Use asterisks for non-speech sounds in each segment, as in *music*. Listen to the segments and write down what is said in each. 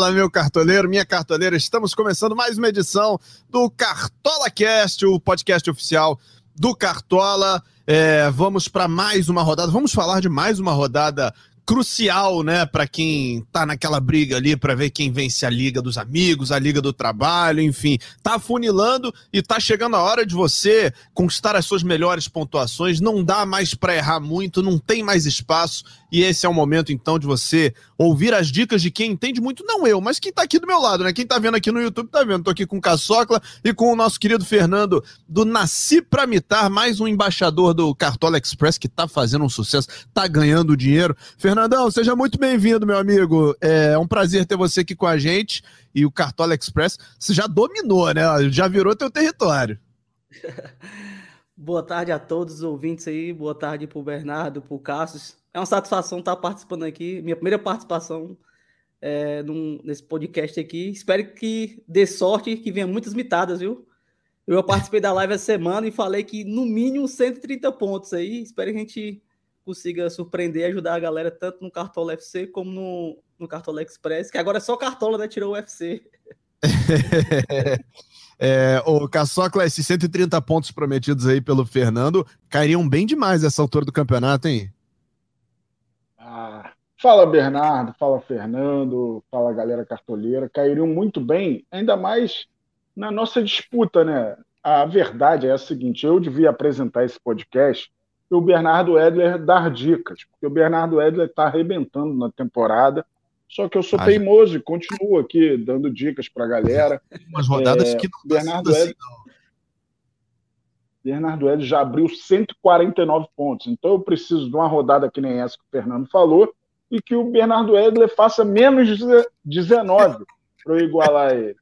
Fala, meu cartoleiro, minha cartoleira. Estamos começando mais uma edição do Cartola Cast, o podcast oficial do Cartola. É, vamos para mais uma rodada. Vamos falar de mais uma rodada crucial, né, para quem tá naquela briga ali para ver quem vence a liga dos amigos, a liga do trabalho, enfim, tá afunilando e tá chegando a hora de você conquistar as suas melhores pontuações, não dá mais para errar muito, não tem mais espaço e esse é o momento então de você ouvir as dicas de quem entende muito, não eu, mas quem tá aqui do meu lado, né? Quem tá vendo aqui no YouTube tá vendo. Tô aqui com o Caçocla e com o nosso querido Fernando do Nasci pra Mitar, mais um embaixador do Cartola Express que tá fazendo um sucesso, tá ganhando dinheiro. Fernandão, seja muito bem-vindo, meu amigo. É um prazer ter você aqui com a gente e o Cartola Express, você já dominou, né? Já virou teu território. *laughs* Boa tarde a todos os ouvintes aí, boa tarde pro Bernardo, pro Cassius. É uma satisfação estar participando aqui, minha primeira participação é, num, nesse podcast aqui. Espero que dê sorte, que venha muitas mitadas, viu? Eu participei da live essa semana e falei que no mínimo 130 pontos aí. Espero que a gente consiga surpreender e ajudar a galera tanto no Cartola FC como no, no Cartola Express, que agora é só Cartola, né? Tirou o UFC. *laughs* É, o Caçocla, esses 130 pontos prometidos aí pelo Fernando cairiam bem demais essa altura do campeonato, hein? Fala Bernardo, fala Fernando, fala galera cartoleira, cairiam muito bem, ainda mais na nossa disputa, né? A verdade é a seguinte: eu devia apresentar esse podcast e o Bernardo Edler dar dicas, porque o Bernardo Edler está arrebentando na temporada. Só que eu sou ah, teimoso e continuo aqui dando dicas para a galera. *laughs* Umas rodadas é, que não Bernardo Edler, assim, Bernardo Edler já abriu 149 pontos. Então eu preciso de uma rodada que nem essa que o Fernando falou e que o Bernardo Edler faça menos de 19 para eu igualar ele.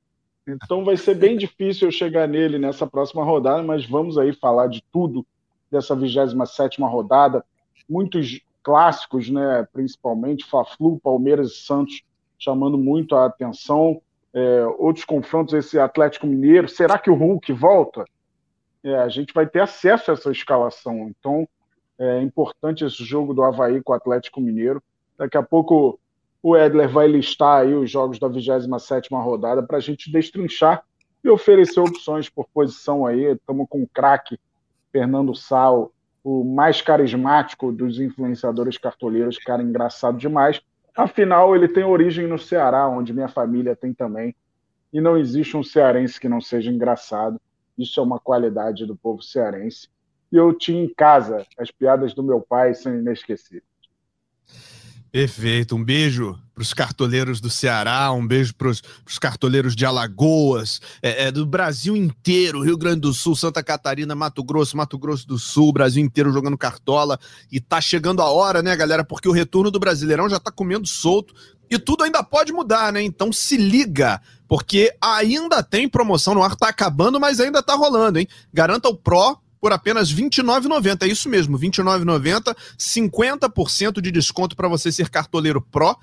Então vai ser bem difícil eu chegar nele nessa próxima rodada, mas vamos aí falar de tudo dessa 27 rodada. Muitos clássicos, né, principalmente Fla-Flu, Palmeiras e Santos chamando muito a atenção. É, outros confrontos, esse Atlético Mineiro. Será que o Hulk volta? é, a gente vai ter acesso a essa escalação. Então, é importante esse jogo do Havaí com o Atlético Mineiro. Daqui a pouco o Edler vai listar aí os jogos da 27 rodada para a gente destrinchar e oferecer opções por posição aí. Estamos com o craque Fernando Sal, o mais carismático dos influenciadores cartoleiros, cara engraçado demais. Afinal, ele tem origem no Ceará, onde minha família tem também. E não existe um cearense que não seja engraçado. Isso é uma qualidade do povo cearense. E eu tinha em casa. As piadas do meu pai são inesquecíveis. Perfeito. Um beijo para os cartoleiros do Ceará, um beijo para os cartoleiros de Alagoas, é, é, do Brasil inteiro, Rio Grande do Sul, Santa Catarina, Mato Grosso, Mato Grosso do Sul, Brasil inteiro jogando cartola. E tá chegando a hora, né, galera? Porque o retorno do Brasileirão já tá comendo solto e tudo ainda pode mudar, né? Então se liga, porque ainda tem promoção no ar, tá acabando, mas ainda tá rolando, hein? Garanta o Pro por apenas R$ 29,90. É isso mesmo, R$ 29,90, 50% de desconto para você ser cartoleiro Pro.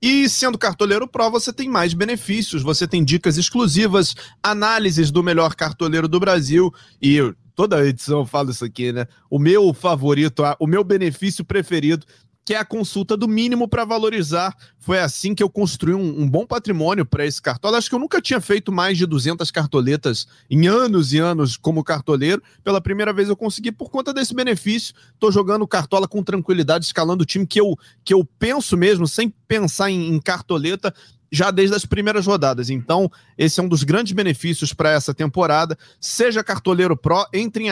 E sendo cartoleiro Pro, você tem mais benefícios, você tem dicas exclusivas, análises do melhor cartoleiro do Brasil e toda edição eu falo isso aqui, né? O meu favorito, o meu benefício preferido que é a consulta do mínimo para valorizar. Foi assim que eu construí um, um bom patrimônio para esse cartola. Acho que eu nunca tinha feito mais de 200 cartoletas em anos e anos como cartoleiro. Pela primeira vez eu consegui por conta desse benefício. Estou jogando cartola com tranquilidade, escalando o time que eu, que eu penso mesmo, sem pensar em, em cartoleta já desde as primeiras rodadas. Então, esse é um dos grandes benefícios para essa temporada. Seja cartoleiro pro, entre em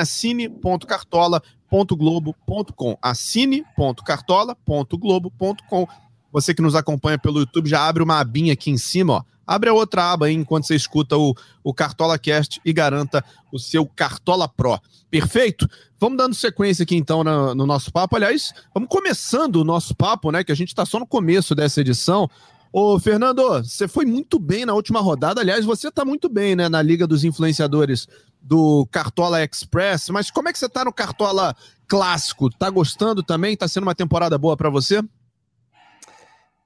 assine.cartola.globo.com. Assine.cartola.globo.com. Você que nos acompanha pelo YouTube já abre uma abinha aqui em cima, ó. Abre a outra aba aí enquanto você escuta o, o Cartola Cast e garanta o seu Cartola Pro. Perfeito? Vamos dando sequência aqui então no, no nosso papo. Aliás, vamos começando o nosso papo, né? Que a gente está só no começo dessa edição. Ô, Fernando, você foi muito bem na última rodada. Aliás, você está muito bem, né, na Liga dos Influenciadores do Cartola Express. Mas como é que você está no Cartola Clássico? Tá gostando também? Tá sendo uma temporada boa para você?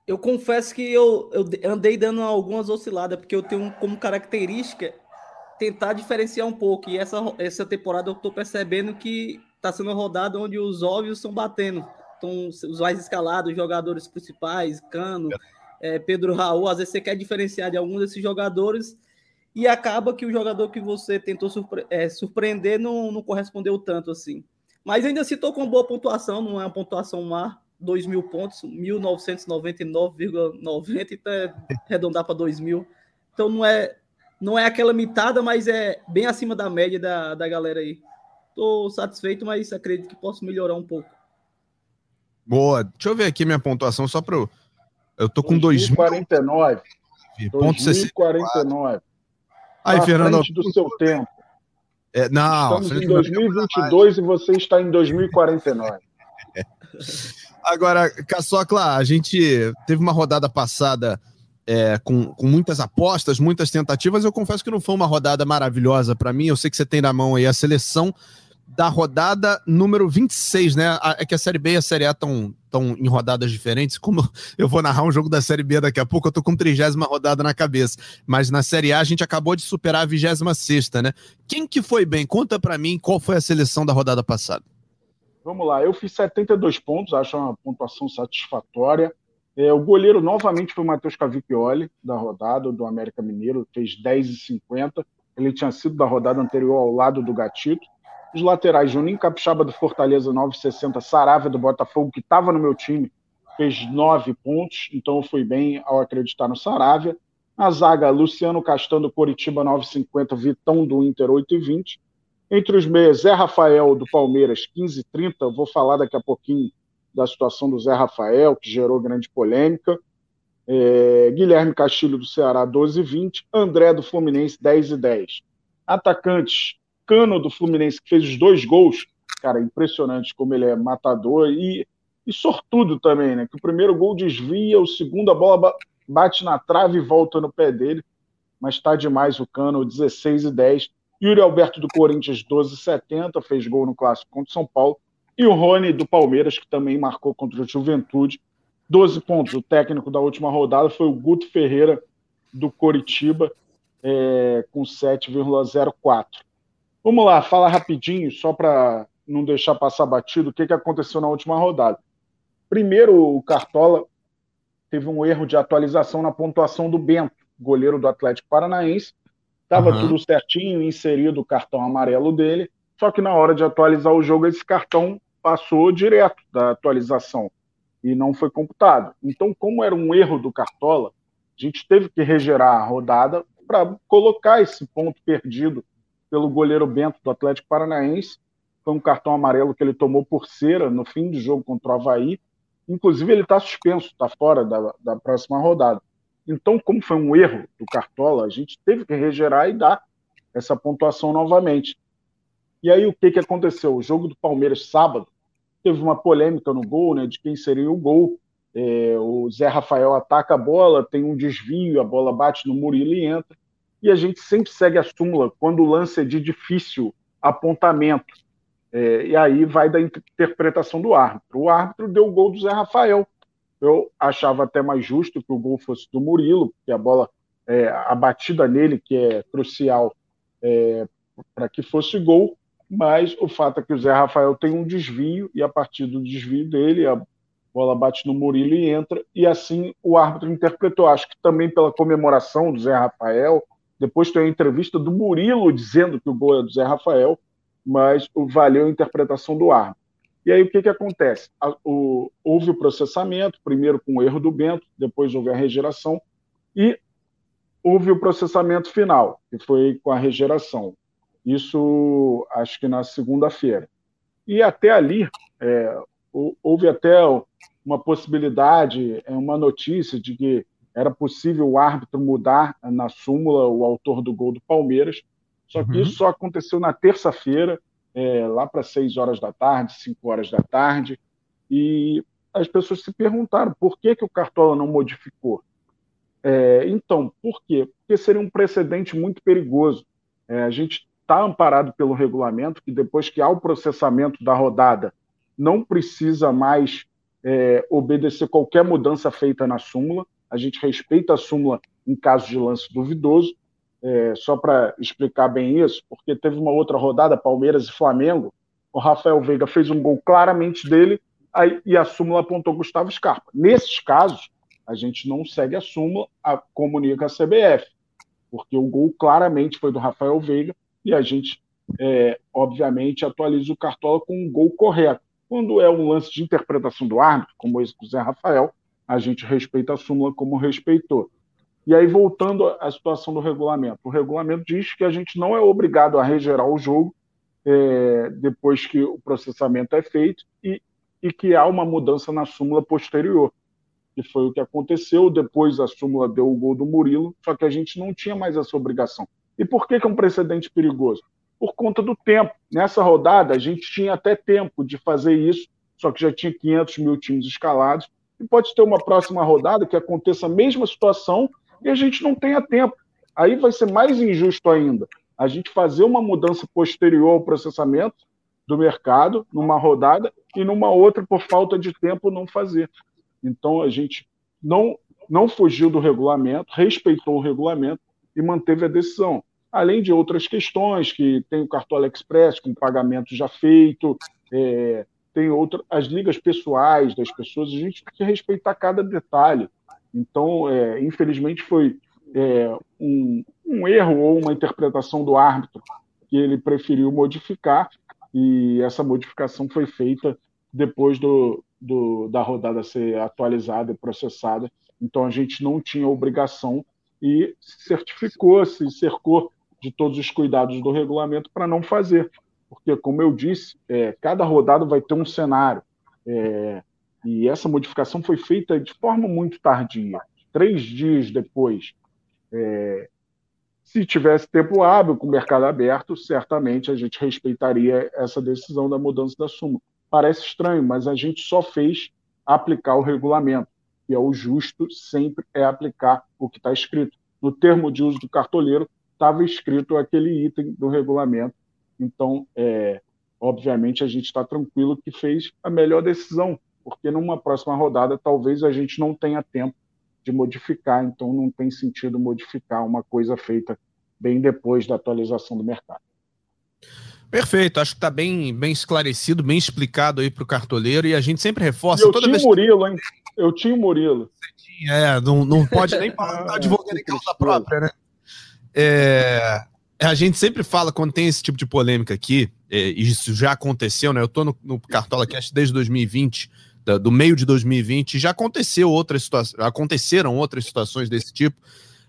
Eu confesso que eu, eu andei dando algumas osciladas, porque eu tenho como característica tentar diferenciar um pouco. E essa, essa temporada eu estou percebendo que está sendo rodada onde os óbvios estão batendo. Então, os mais escalados, os jogadores principais, Cano, é, Pedro Raul, às vezes você quer diferenciar de algum desses jogadores e acaba que o jogador que você tentou surpre é, surpreender não, não correspondeu tanto assim. Mas ainda citou com boa pontuação, não é uma pontuação má, 2 mil pontos, 1999,90, então é arredondar para 2 mil. Então não é, não é aquela mitada, mas é bem acima da média da, da galera aí. Estou satisfeito, mas acredito que posso melhorar um pouco. Boa. Deixa eu ver aqui minha pontuação só para. Eu tô com 2049. Ponto 2049. Aí, Fernando. do seu tempo. É, não, Estamos em 2022 e você está em 2049. *laughs* Agora, Caçocla, a gente teve uma rodada passada é, com, com muitas apostas, muitas tentativas. Eu confesso que não foi uma rodada maravilhosa para mim. Eu sei que você tem na mão aí a seleção da rodada número 26, né? É que a Série B e a Série A estão tão em rodadas diferentes. Como *laughs* eu vou narrar um jogo da Série B daqui a pouco, eu tô com trigésima rodada na cabeça. Mas na Série A a gente acabou de superar a vigésima sexta, né? Quem que foi bem? Conta para mim qual foi a seleção da rodada passada. Vamos lá, eu fiz 72 pontos, acho uma pontuação satisfatória. É, o goleiro novamente foi o Matheus Cavicchioli, da rodada do América Mineiro, fez 10,50. Ele tinha sido da rodada anterior ao lado do Gatito. Os laterais, Juninho Capixaba do Fortaleza, 9,60. Saravia do Botafogo, que estava no meu time, fez 9 pontos, então eu fui bem ao acreditar no Saravia. Na zaga, Luciano Castan do Coritiba, 9,50. Vitão do Inter, 8,20. Entre os meias, Zé Rafael, do Palmeiras, 15,30. Eu vou falar daqui a pouquinho da situação do Zé Rafael, que gerou grande polêmica. É, Guilherme Castilho, do Ceará, 12,20. André, do Fluminense, 10,10. Atacantes, Cano, do Fluminense, que fez os dois gols. Cara, impressionante como ele é matador e, e sortudo também, né? Que o primeiro gol desvia, o segundo a bola bate na trave e volta no pé dele. Mas está demais o Cano, 16 e 10. Yuri Alberto do Corinthians, 12,70, fez gol no clássico contra o São Paulo. E o Rony do Palmeiras, que também marcou contra o Juventude, 12 pontos. O técnico da última rodada foi o Guto Ferreira do Coritiba, é, com 7,04. Vamos lá, fala rapidinho, só para não deixar passar batido, o que, que aconteceu na última rodada. Primeiro, o Cartola teve um erro de atualização na pontuação do Bento, goleiro do Atlético Paranaense, Estava uhum. tudo certinho, inserido o cartão amarelo dele, só que na hora de atualizar o jogo, esse cartão passou direto da atualização e não foi computado. Então, como era um erro do Cartola, a gente teve que regerar a rodada para colocar esse ponto perdido pelo goleiro Bento do Atlético Paranaense. Foi um cartão amarelo que ele tomou por cera no fim do jogo contra o Havaí. Inclusive, ele está suspenso, está fora da, da próxima rodada. Então, como foi um erro do Cartola, a gente teve que regerar e dar essa pontuação novamente. E aí, o que, que aconteceu? O jogo do Palmeiras, sábado, teve uma polêmica no gol, né, de quem seria o gol. É, o Zé Rafael ataca a bola, tem um desvio, a bola bate no Murilo e entra. E a gente sempre segue a súmula quando o lance é de difícil apontamento. É, e aí vai da interpretação do árbitro. O árbitro deu o gol do Zé Rafael. Eu achava até mais justo que o gol fosse do Murilo, porque a bola, é, a batida nele, que é crucial é, para que fosse gol, mas o fato é que o Zé Rafael tem um desvio, e a partir do desvio dele, a bola bate no Murilo e entra, e assim o árbitro interpretou. Acho que também pela comemoração do Zé Rafael, depois tem a entrevista do Murilo dizendo que o gol é do Zé Rafael, mas valeu a interpretação do árbitro. E aí o que, que acontece? o, houve o processamento, primeiro com o erro do Bento, depois houve a regeração, e houve o processamento final, que foi com a regeração. Isso acho que na segunda-feira. E até ali, é, houve até uma possibilidade, é, uma notícia de que era possível o árbitro mudar na súmula o autor do gol do Palmeiras, só que uhum. isso só aconteceu na terça-feira, é, lá para 6 horas da tarde, 5 horas da tarde, e as pessoas se perguntaram por que, que o Cartola não modificou. É, então, por quê? Porque seria um precedente muito perigoso. É, a gente está amparado pelo regulamento que depois que há o processamento da rodada, não precisa mais é, obedecer qualquer mudança feita na súmula. A gente respeita a súmula em caso de lance duvidoso, é, só para explicar bem isso, porque teve uma outra rodada, Palmeiras e Flamengo, o Rafael Veiga fez um gol claramente dele aí, e a súmula apontou Gustavo Scarpa. Nesses casos, a gente não segue a súmula, a, comunica a CBF, porque o gol claramente foi do Rafael Veiga e a gente, é, obviamente, atualiza o Cartola com um gol correto. Quando é um lance de interpretação do árbitro, como esse do Zé Rafael, a gente respeita a súmula como respeitou. E aí, voltando à situação do regulamento, o regulamento diz que a gente não é obrigado a regerar o jogo é, depois que o processamento é feito e, e que há uma mudança na súmula posterior que foi o que aconteceu. Depois a súmula deu o gol do Murilo, só que a gente não tinha mais essa obrigação. E por que, que é um precedente perigoso? Por conta do tempo. Nessa rodada, a gente tinha até tempo de fazer isso, só que já tinha 500 mil times escalados. E pode ter uma próxima rodada que aconteça a mesma situação e a gente não tenha tempo. Aí vai ser mais injusto ainda a gente fazer uma mudança posterior ao processamento do mercado numa rodada e numa outra, por falta de tempo, não fazer. Então a gente não, não fugiu do regulamento, respeitou o regulamento e manteve a decisão. Além de outras questões, que tem o Cartola Express com pagamento já feito, é, tem outras, as ligas pessoais das pessoas, a gente tem que respeitar cada detalhe. Então, é, infelizmente, foi é, um, um erro ou uma interpretação do árbitro que ele preferiu modificar, e essa modificação foi feita depois do, do, da rodada ser atualizada e processada. Então a gente não tinha obrigação e certificou, se cercou de todos os cuidados do regulamento para não fazer. Porque, como eu disse, é, cada rodada vai ter um cenário. É, e essa modificação foi feita de forma muito tardia, três dias depois. É, se tivesse tempo hábil com o mercado aberto, certamente a gente respeitaria essa decisão da mudança da súmula. Parece estranho, mas a gente só fez aplicar o regulamento, e é o justo sempre é aplicar o que está escrito. No termo de uso do cartoleiro, estava escrito aquele item do regulamento. Então, é, obviamente, a gente está tranquilo que fez a melhor decisão, porque numa próxima rodada talvez a gente não tenha tempo de modificar, então não tem sentido modificar uma coisa feita bem depois da atualização do mercado. Perfeito, acho que está bem, bem esclarecido, bem explicado aí para o cartoleiro e a gente sempre reforça. eu toda tinha vez... o Murilo, hein? Eu tinha o Murilo. É, não, não pode nem *laughs* falar tá advogando em causa própria, né? É, a gente sempre fala quando tem esse tipo de polêmica aqui, é, isso já aconteceu, né? Eu estou no, no Cartola Cast desde 2020, da, do meio de 2020, já aconteceu outras situações, aconteceram outras situações desse tipo.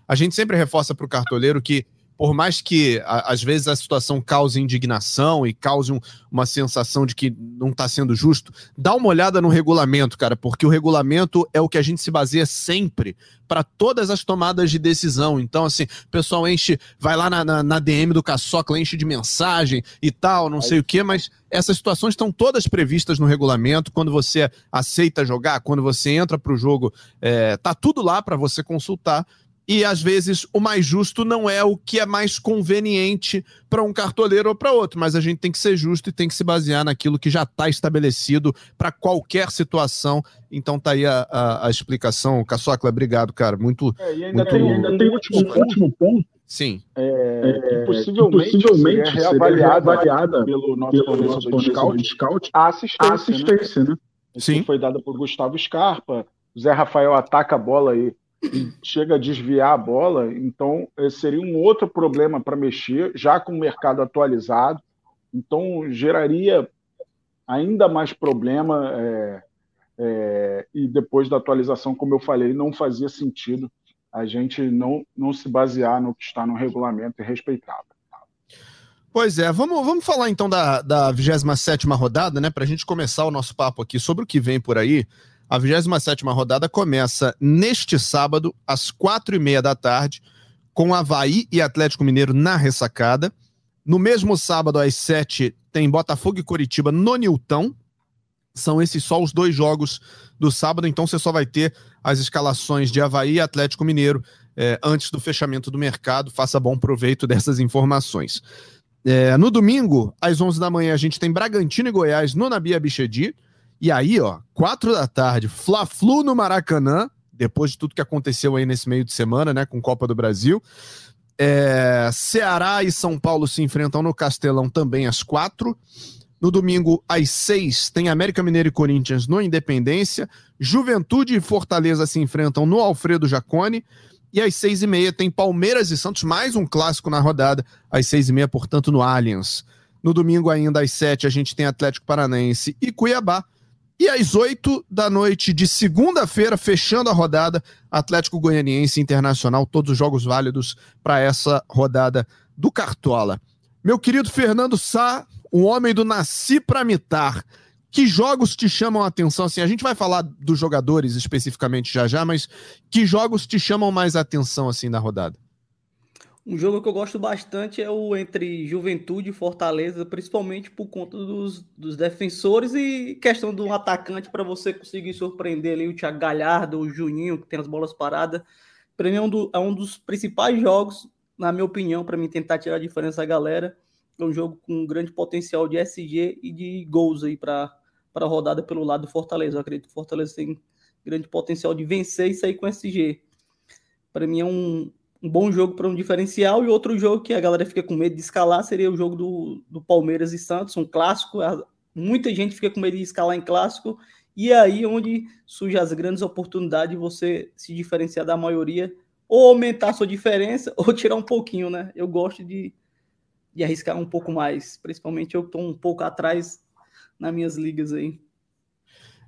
A gente sempre reforça para o cartoleiro que por mais que a, às vezes a situação cause indignação e cause um, uma sensação de que não está sendo justo, dá uma olhada no regulamento, cara, porque o regulamento é o que a gente se baseia sempre para todas as tomadas de decisão. Então, assim, o pessoal enche, vai lá na, na, na DM do Caçocla, enche de mensagem e tal, não sei o que, mas essas situações estão todas previstas no regulamento. Quando você aceita jogar, quando você entra para o jogo, é, tá tudo lá para você consultar e às vezes o mais justo não é o que é mais conveniente para um cartoleiro ou para outro, mas a gente tem que ser justo e tem que se basear naquilo que já está estabelecido para qualquer situação. Então tá aí a, a, a explicação. Caçocla, obrigado, cara. Muito. É, e ainda, muito... Tem, ainda tem último, último ponto. Sim. É, que possivelmente, possivelmente seria reavaliada, reavaliada pelo nosso fornecedor de scout, scout a assistência, a assistência né? né? Sim. foi dada por Gustavo Scarpa. O Zé Rafael ataca a bola aí chega a desviar a bola, então seria um outro problema para mexer, já com o mercado atualizado, então geraria ainda mais problema é, é, e depois da atualização, como eu falei, não fazia sentido a gente não, não se basear no que está no regulamento e respeitar. Pois é, vamos, vamos falar então da, da 27 rodada, né? Para a gente começar o nosso papo aqui sobre o que vem por aí. A 27 rodada começa neste sábado, às quatro e meia da tarde, com Havaí e Atlético Mineiro na ressacada. No mesmo sábado, às sete, tem Botafogo e Coritiba no Nilton. São esses só os dois jogos do sábado, então você só vai ter as escalações de Havaí e Atlético Mineiro é, antes do fechamento do mercado. Faça bom proveito dessas informações. É, no domingo, às 11 da manhã, a gente tem Bragantino e Goiás no Nabia Bichedi. E aí, ó, quatro da tarde, Fla-Flu no Maracanã, depois de tudo que aconteceu aí nesse meio de semana, né, com Copa do Brasil. É, Ceará e São Paulo se enfrentam no Castelão também às quatro. No domingo, às seis, tem América Mineiro e Corinthians no Independência. Juventude e Fortaleza se enfrentam no Alfredo Jacone. E às seis e meia tem Palmeiras e Santos, mais um clássico na rodada. Às seis e meia, portanto, no Allianz. No domingo, ainda às sete, a gente tem Atlético Paranaense e Cuiabá. E às oito da noite de segunda-feira, fechando a rodada, Atlético Goianiense Internacional, todos os jogos válidos para essa rodada do Cartola. Meu querido Fernando Sá, o homem do Nasci para Mitar. Que jogos te chamam a atenção? Assim, a gente vai falar dos jogadores especificamente já já, mas que jogos te chamam mais a atenção assim na rodada? Um jogo que eu gosto bastante é o entre Juventude e Fortaleza, principalmente por conta dos, dos defensores e questão do atacante para você conseguir surpreender ali o Thiago Galhardo, o Juninho, que tem as bolas paradas. Para mim é um, do, é um dos principais jogos, na minha opinião, para mim tentar tirar a diferença da galera. É um jogo com um grande potencial de SG e de gols aí para a rodada pelo lado do Fortaleza. Eu acredito que o Fortaleza tem grande potencial de vencer e sair com SG. Para mim é um, um bom jogo para um diferencial. E outro jogo que a galera fica com medo de escalar seria o jogo do, do Palmeiras e Santos, um clássico. Muita gente fica com medo de escalar em clássico. E aí onde surgem as grandes oportunidades de você se diferenciar da maioria, ou aumentar a sua diferença, *laughs* ou tirar um pouquinho, né? Eu gosto de, de arriscar um pouco mais, principalmente eu estou um pouco atrás nas minhas ligas aí.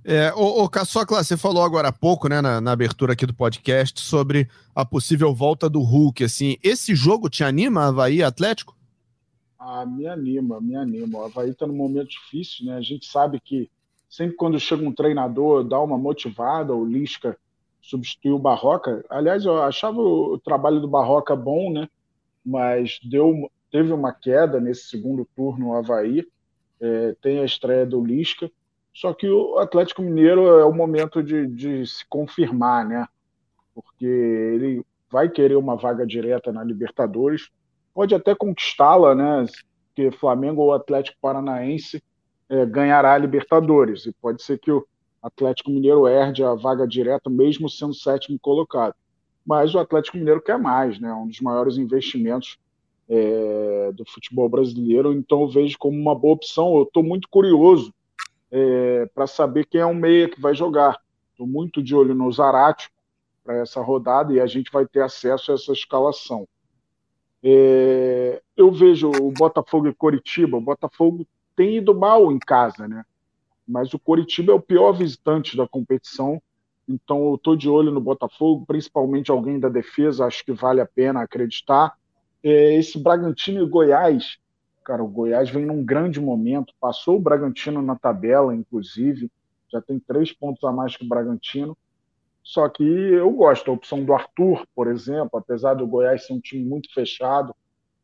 É, ô, ô você falou agora há pouco, né, na, na, abertura aqui do podcast, sobre a possível volta do Hulk, assim, esse jogo te anima, Havaí Atlético? Ah, me anima, me anima. O Havaí tá num momento difícil, né, a gente sabe que sempre quando chega um treinador, dá uma motivada, o Lisca substituiu o Barroca, aliás, eu achava o trabalho do Barroca bom, né, mas deu, teve uma queda nesse segundo turno o Havaí, é, tem a estreia do Lisca, só que o Atlético Mineiro é o momento de, de se confirmar, né? Porque ele vai querer uma vaga direta na Libertadores, pode até conquistá-la, né? Porque Flamengo ou Atlético Paranaense é, ganhará a Libertadores, e pode ser que o Atlético Mineiro herde a vaga direta, mesmo sendo sétimo colocado. Mas o Atlético Mineiro quer mais, né? Um dos maiores investimentos é, do futebol brasileiro, então eu vejo como uma boa opção. Eu estou muito curioso é, para saber quem é o meia que vai jogar. Estou muito de olho no Zarate para essa rodada e a gente vai ter acesso a essa escalação. É, eu vejo o Botafogo e Coritiba. O Botafogo tem ido mal em casa, né? Mas o Coritiba é o pior visitante da competição. Então eu estou de olho no Botafogo, principalmente alguém da defesa. Acho que vale a pena acreditar. É, esse Bragantino e Goiás Cara, o Goiás vem num grande momento, passou o Bragantino na tabela, inclusive, já tem três pontos a mais que o Bragantino. Só que eu gosto da opção do Arthur, por exemplo, apesar do Goiás ser um time muito fechado,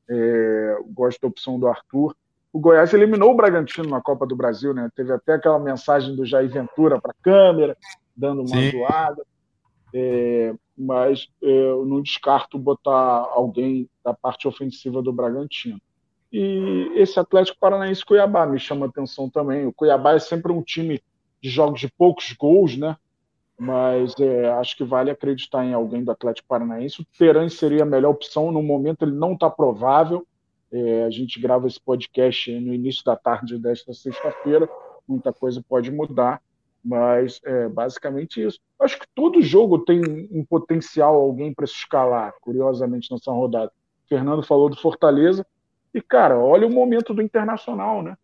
é, gosto da opção do Arthur. O Goiás eliminou o Bragantino na Copa do Brasil, né? Teve até aquela mensagem do Jair Ventura para a câmera, dando uma Sim. zoada. É, mas é, eu não descarto botar alguém da parte ofensiva do Bragantino. E esse Atlético Paranaense Cuiabá me chama atenção também. O Cuiabá é sempre um time de jogos de poucos gols, né? Mas é, acho que vale acreditar em alguém do Atlético Paranaense. O Teran seria a melhor opção. No momento ele não está provável. É, a gente grava esse podcast no início da tarde desta sexta-feira. Muita coisa pode mudar, mas é basicamente isso. Acho que todo jogo tem um potencial alguém para se escalar, curiosamente, nessa rodada. O Fernando falou do Fortaleza. E, cara, olha o momento do Internacional, né?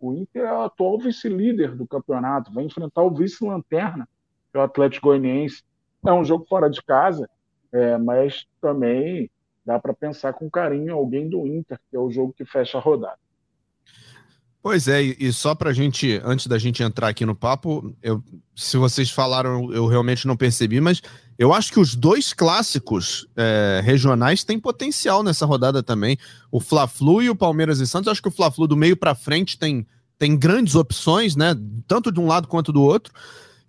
O Inter é o atual vice-líder do campeonato, vai enfrentar o vice-lanterna, que é o Atlético Goianiense. É um jogo fora de casa, é, mas também dá para pensar com carinho alguém do Inter, que é o jogo que fecha a rodada. Pois é, e só para a gente, antes da gente entrar aqui no papo, eu, se vocês falaram, eu realmente não percebi, mas eu acho que os dois clássicos é, regionais têm potencial nessa rodada também. O Fla-Flu e o Palmeiras e Santos. Eu acho que o Fla-Flu do meio para frente tem, tem grandes opções, né? Tanto de um lado quanto do outro.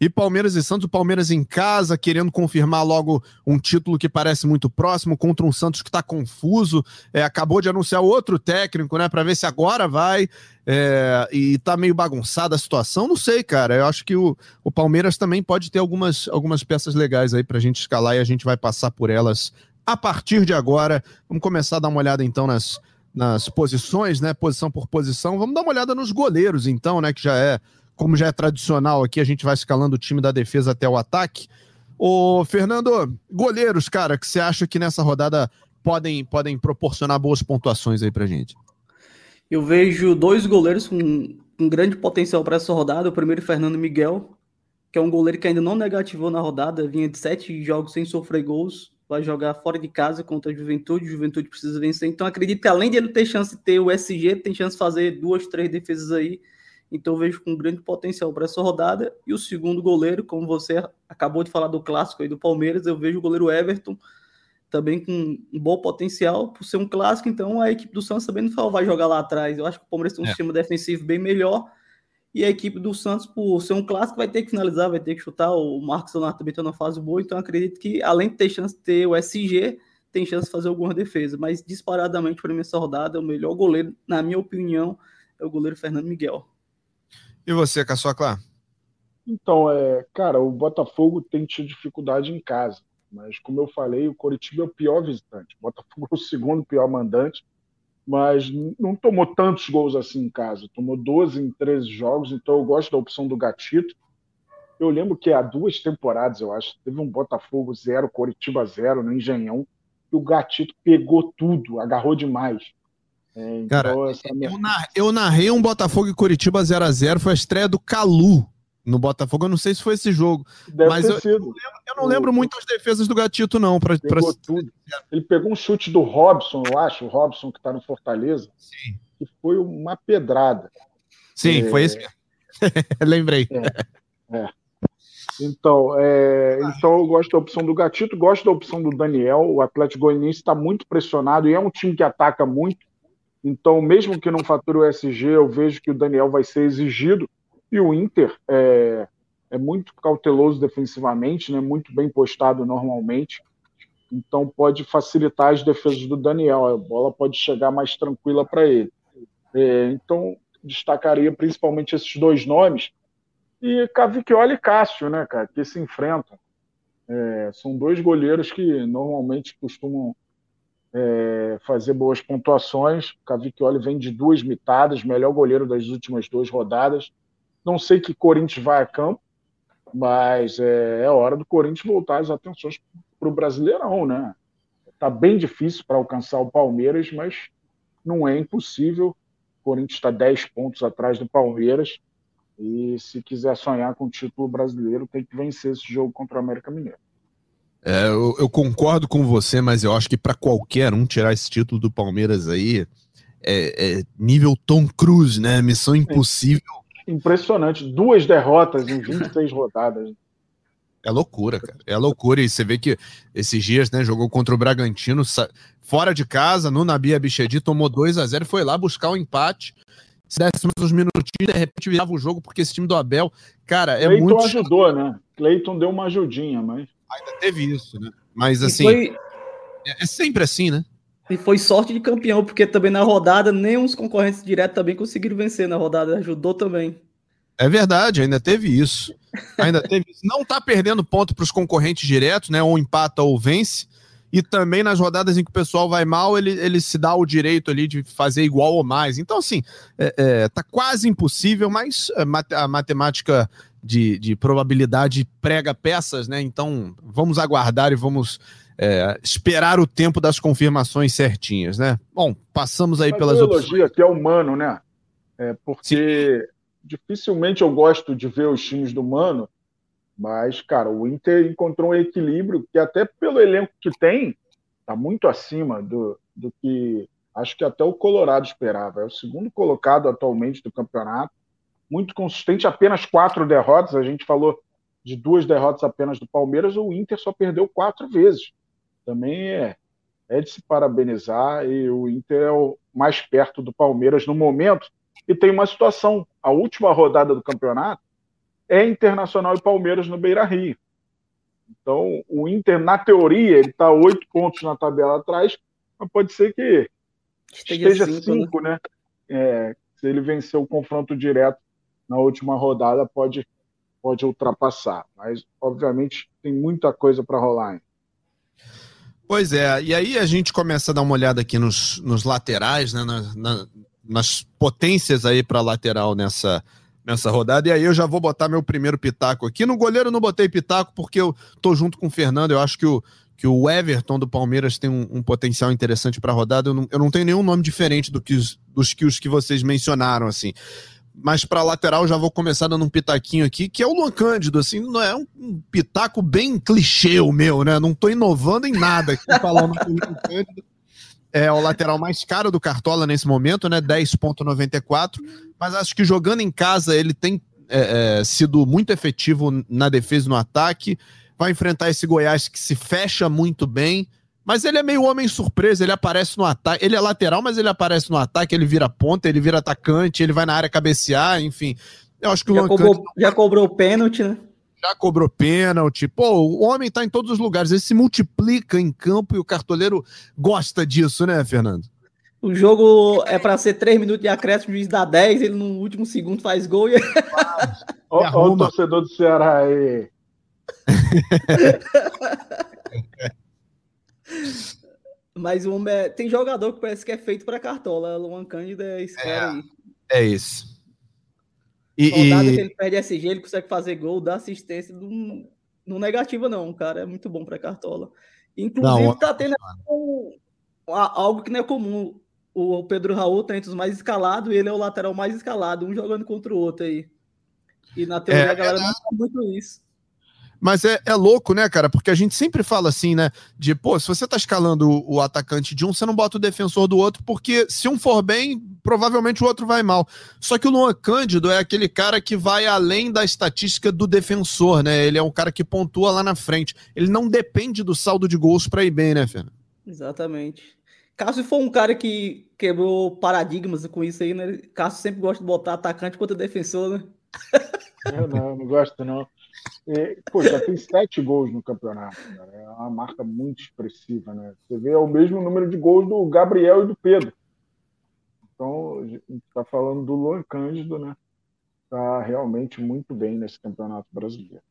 E Palmeiras e Santos, o Palmeiras em casa, querendo confirmar logo um título que parece muito próximo contra um Santos que está confuso. É, acabou de anunciar outro técnico, né? Para ver se agora vai. É, e tá meio bagunçada a situação. Não sei, cara. Eu acho que o, o Palmeiras também pode ter algumas, algumas peças legais aí para a gente escalar e a gente vai passar por elas a partir de agora. Vamos começar a dar uma olhada então nas nas posições, né? Posição por posição. Vamos dar uma olhada nos goleiros, então, né? Que já é, como já é tradicional aqui, a gente vai escalando o time da defesa até o ataque. Ô, Fernando, goleiros, cara, que você acha que nessa rodada podem, podem proporcionar boas pontuações aí pra gente? Eu vejo dois goleiros com um grande potencial para essa rodada. O primeiro, Fernando Miguel, que é um goleiro que ainda não negativou na rodada, vinha de sete jogos sem sofrer gols, vai jogar fora de casa contra a Juventude, Juventude precisa vencer. Então acredito que além de ele ter chance de ter o SG, tem chance de fazer duas, três defesas aí. Então vejo com grande potencial para essa rodada. E o segundo goleiro, como você acabou de falar do clássico aí do Palmeiras, eu vejo o goleiro Everton também com um bom potencial por ser um clássico, então a equipe do Santos também não vai jogar lá atrás. Eu acho que o Palmeiras tem um é. sistema defensivo bem melhor e a equipe do Santos, por ser um clássico, vai ter que finalizar, vai ter que chutar. O Marcos Leonardo também está na fase boa, então acredito que além de ter chance de ter o SG, tem chance de fazer alguma defesa. Mas disparadamente para mim essa rodada, o melhor goleiro, na minha opinião, é o goleiro Fernando Miguel. E você, Caçocla? Então, é, cara, o Botafogo tem tido dificuldade em casa. Mas, como eu falei, o Coritiba é o pior visitante. O Botafogo é o segundo pior mandante, mas não tomou tantos gols assim em casa. Tomou 12 em 13 jogos, então eu gosto da opção do Gatito. Eu lembro que há duas temporadas, eu acho, teve um Botafogo 0, Coritiba 0 no Engenhão, e o Gatito pegou tudo, agarrou demais. É, então, Cara, eu, eu, narrei um Botafogo e Coritiba 0 a 0 foi a estreia do Calu no Botafogo. Eu não sei se foi esse jogo. Deve mas eu, eu, não lembro, eu não lembro muito as defesas do Gatito, não. Pra, pra... Ele pegou um chute do Robson, eu acho, o Robson que está no Fortaleza, Sim. que foi uma pedrada. Sim, é... foi esse mesmo. *laughs* Lembrei. É, é. Então, é, então eu gosto da opção do Gatito, gosto da opção do Daniel. O Atlético Goianiense está muito pressionado e é um time que ataca muito. Então, mesmo que não fature o SG, eu vejo que o Daniel vai ser exigido e o Inter é, é muito cauteloso defensivamente, né, muito bem postado normalmente. Então pode facilitar as defesas do Daniel. A bola pode chegar mais tranquila para ele. É, então destacaria principalmente esses dois nomes. E Cavicchioli e Cássio, né, cara, que se enfrentam. É, são dois goleiros que normalmente costumam é, fazer boas pontuações. Cavicchioli vem de duas mitadas, melhor goleiro das últimas duas rodadas. Não sei que Corinthians vai a campo, mas é, é hora do Corinthians voltar as atenções para o Brasileirão, né? Tá bem difícil para alcançar o Palmeiras, mas não é impossível. O Corinthians está 10 pontos atrás do Palmeiras. E se quiser sonhar com o título brasileiro, tem que vencer esse jogo contra o América Mineiro. É, eu, eu, concordo com você, mas eu acho que para qualquer um tirar esse título do Palmeiras aí é, é nível Tom Cruise, né? Missão impossível impressionante. Duas derrotas em 26 rodadas. É loucura, cara. É loucura. E você vê que esses dias, né, jogou contra o Bragantino, fora de casa, no Nabi Abichedi, tomou 2 a 0 foi lá buscar o um empate. Se desse mais uns minutinhos, de repente virava o jogo, porque esse time do Abel, cara, é Clayton muito. ajudou, né? Cleiton deu uma ajudinha, mas. Ainda teve isso, né? Mas assim. Foi... É, é sempre assim, né? E foi sorte de campeão, porque também na rodada nem os concorrentes diretos também conseguiram vencer na rodada, ajudou também. É verdade, ainda teve isso. Ainda *laughs* teve isso. Não tá perdendo ponto para os concorrentes diretos, né? Ou empata ou vence. E também nas rodadas em que o pessoal vai mal, ele, ele se dá o direito ali de fazer igual ou mais. Então, assim, é, é, tá quase impossível, mas a matemática de, de probabilidade prega peças, né? Então, vamos aguardar e vamos é, esperar o tempo das confirmações certinhas, né? Bom, passamos aí Mas pelas opções. elogio aqui é humano, né? É porque Sim. dificilmente eu gosto de ver os times do Mano, mas, cara, o Inter encontrou um equilíbrio que até pelo elenco que tem, tá muito acima do, do que acho que até o Colorado esperava. É o segundo colocado atualmente do campeonato, muito consistente, apenas quatro derrotas. A gente falou de duas derrotas apenas do Palmeiras, o Inter só perdeu quatro vezes também é, é de se parabenizar e o Inter é o mais perto do Palmeiras no momento. E tem uma situação: a última rodada do campeonato é Internacional e Palmeiras no Beira Rio. Então, o Inter, na teoria, ele está oito pontos na tabela atrás, mas pode ser que esteja, esteja cinco, né? cinco, né? né? É, se ele vencer o confronto direto na última rodada, pode, pode ultrapassar. Mas, obviamente, tem muita coisa para rolar ainda. Pois é, e aí a gente começa a dar uma olhada aqui nos, nos laterais, né, na, na, nas potências aí para lateral nessa, nessa rodada. E aí eu já vou botar meu primeiro pitaco aqui. No goleiro não botei pitaco porque eu tô junto com o Fernando. Eu acho que o, que o Everton do Palmeiras tem um, um potencial interessante para a rodada. Eu não, eu não tenho nenhum nome diferente do que os, dos que os que vocês mencionaram, assim mas para lateral já vou começar dando um pitaquinho aqui, que é o Luan Cândido, assim, não é um, um pitaco bem clichê o meu, né? Não tô inovando em nada aqui *laughs* falando Luan Cândido é o lateral mais caro do Cartola nesse momento, né? 10,94. Mas acho que jogando em casa ele tem é, é, sido muito efetivo na defesa e no ataque. Vai enfrentar esse Goiás que se fecha muito bem. Mas ele é meio homem surpresa, ele aparece no ataque. Ele é lateral, mas ele aparece no ataque, ele vira ponta, ele vira atacante, ele vai na área cabecear, enfim. Eu acho que o já, cobrou, já cobrou pênalti, né? Já cobrou pênalti. Pô, o homem tá em todos os lugares, ele se multiplica em campo e o cartoleiro gosta disso, né, Fernando? O jogo é para ser 3 minutos de acréscimo, o juiz dá 10, ele no último segundo faz gol e. *laughs* Olha o torcedor do Ceará aí. *laughs* Mas o é... tem jogador que parece que é feito para cartola. Luan Cândido é esse é, aí. É isso. E, Soldado e... que ele perde SG, ele consegue fazer gol, dá assistência. Não, não negativa, não. O cara é muito bom para cartola. Inclusive, não, tá tendo um, algo que não é comum. O Pedro Raul tá entre os mais escalados e ele é o lateral mais escalado, um jogando contra o outro aí. E na teoria é, a galera é, não sabe muito isso. Mas é, é louco, né, cara? Porque a gente sempre fala assim, né? De, pô, se você tá escalando o, o, atacante de um, você não bota o defensor do outro, porque se um for bem, provavelmente o outro vai mal. Só que o Luan Cândido é aquele cara que vai além da estatística do defensor, né? Ele é um cara que pontua lá na frente. Ele não depende do saldo de gols para ir bem, né, Fernando? Exatamente. Caso for um cara que quebrou paradigmas com isso aí, né? Caso sempre gosta de botar atacante contra defensor, né? Eu não, não gosto não. É, pô, já tem sete gols no campeonato, cara. É uma marca muito expressiva, né? Você vê é o mesmo número de gols do Gabriel e do Pedro. Então, a gente está falando do Luan Cândido, né? Está realmente muito bem nesse campeonato brasileiro.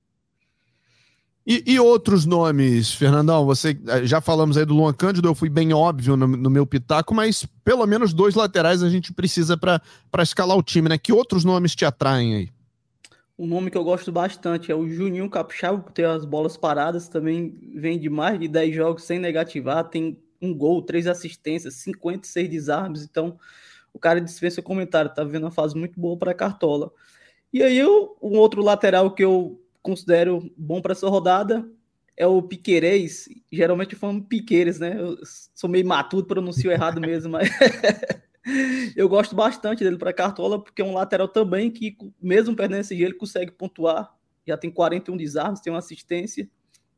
E, e, outros nomes, Fernandão? Você eh, já falamos aí do Luan Cândido, eu fui bem óbvio no, no meu pitaco, mas pelo menos dois laterais a gente precisa para escalar o time, né? Que outros nomes te atraem aí? Um nome que eu gosto bastante é o Juninho Capixaba, por ter as bolas paradas, também vem de mais de 10 jogos sem negativar, tem um gol, três assistências, 56 desarmes, então o cara dispensa comentário, tá vendo uma fase muito boa para Cartola. E aí eu, um outro lateral que eu considero bom para essa rodada é o Piqueires, geralmente eu falo Piqueires, né? Eu sou meio matuto, pronuncio errado mesmo, mas *laughs* *laughs* eu gosto bastante dele para Cartola, porque é um lateral também que, mesmo perdendo esse ele consegue pontuar. Já tem 41 desarmes, tem uma assistência.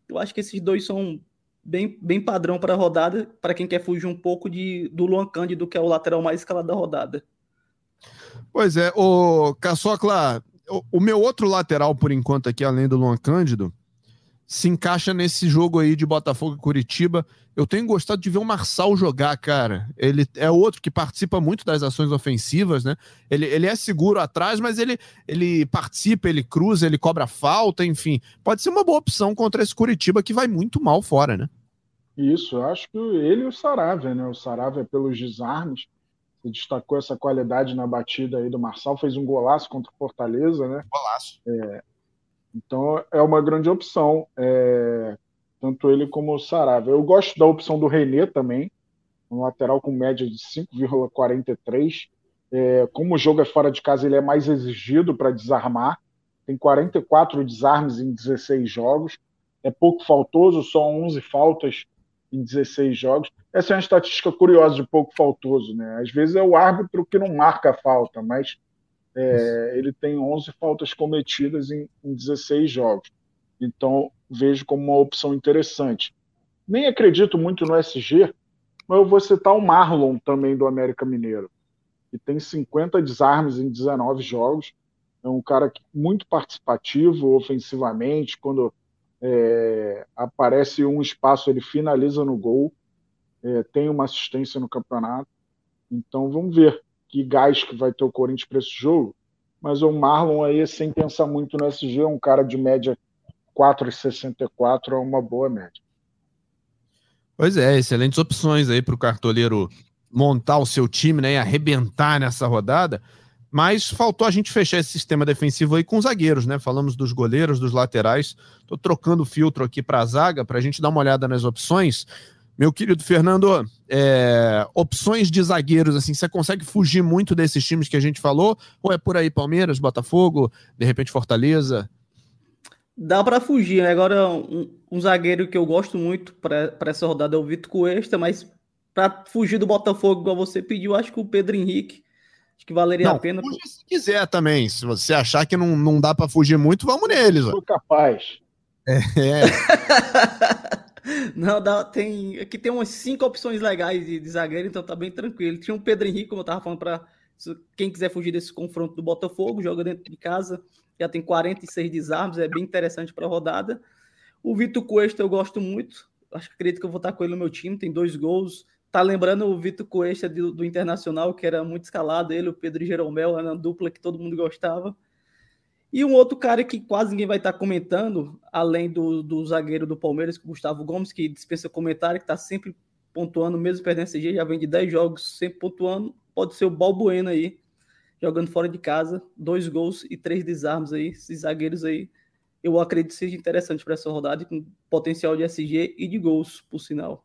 Eu acho que esses dois são bem, bem padrão para a rodada, para quem quer fugir um pouco de, do Luan Cândido, que é o lateral mais escalado da rodada. Pois é, o Caçocla, o, o meu outro lateral, por enquanto, aqui, além do Luan Cândido, se encaixa nesse jogo aí de Botafogo e Curitiba. Eu tenho gostado de ver o Marçal jogar, cara. Ele é outro que participa muito das ações ofensivas, né? Ele, ele é seguro atrás, mas ele, ele participa, ele cruza, ele cobra falta, enfim. Pode ser uma boa opção contra esse Curitiba que vai muito mal fora, né? Isso, eu acho que ele e o Saravia, né? O Saravia pelos desarmes. Destacou essa qualidade na batida aí do Marçal, fez um golaço contra o Fortaleza, né? Golaço. É, então é uma grande opção, é, tanto ele como o Sarava. Eu gosto da opção do René também, um lateral com média de 5,43. É, como o jogo é fora de casa, ele é mais exigido para desarmar. Tem 44 desarmes em 16 jogos. É pouco faltoso, só 11 faltas em 16 jogos. Essa é uma estatística curiosa de pouco faltoso. Né? Às vezes é o árbitro que não marca a falta, mas é, ele tem 11 faltas cometidas em, em 16 jogos. Então, vejo como uma opção interessante. Nem acredito muito no SG, mas eu vou citar o Marlon também do América Mineiro, que tem 50 desarmes em 19 jogos. É um cara muito participativo ofensivamente. Quando é, aparece um espaço, ele finaliza no gol. É, tem uma assistência no campeonato. Então, vamos ver que gás que vai ter o Corinthians para esse jogo, mas o Marlon aí, sem pensar muito no SG, é um cara de média 4,64, é uma boa média. Pois é, excelentes opções aí para o cartoleiro montar o seu time, né, e arrebentar nessa rodada. Mas faltou a gente fechar esse sistema defensivo aí com os zagueiros, né? Falamos dos goleiros, dos laterais. Estou trocando o filtro aqui para a zaga para a gente dar uma olhada nas opções. Meu querido Fernando, é, opções de zagueiros, assim, você consegue fugir muito desses times que a gente falou? Ou é por aí Palmeiras, Botafogo, de repente Fortaleza? Dá para fugir, né? Agora, um, um, zagueiro que eu gosto muito para essa rodada é o Vitor Cuesta, mas para fugir do Botafogo, igual você pediu, acho que o Pedro Henrique, acho que valeria não, a pena. Fuja se quiser também. Se você achar que não, não dá para fugir muito, vamos neles. Sou capaz. É. é. *laughs* *laughs* Não, dá, tem. Aqui tem umas cinco opções legais de, de, zagueiro, então tá bem tranquilo. Tinha um Pedro Henrique, como eu tava falando, para quem quiser fugir desse confronto do Botafogo, joga dentro de casa, já tem 46 desarmes, é bem interessante para a rodada. O Vitor Cuesta eu gosto muito, acho que acredito que eu vou estar com ele no meu time, tem dois gols. Tá lembrando o Vitor Cuesta do, do, Internacional, que era muito escalado, ele, o Pedro Jeromel, era dupla que todo mundo gostava. E um outro cara que quase ninguém vai estar comentando, além do, do zagueiro do Palmeiras, o Gustavo Gomes, que dispensa comentário, que está sempre pontuando, mesmo perdendo CG, já vem de 10 jogos, sempre pontuando. Pode ser o Balbuena aí, jogando fora de casa, dois gols e três desarmes aí, esses zagueiros aí. Eu acredito que seja interessante para essa rodada, com potencial de SG e de gols, por sinal.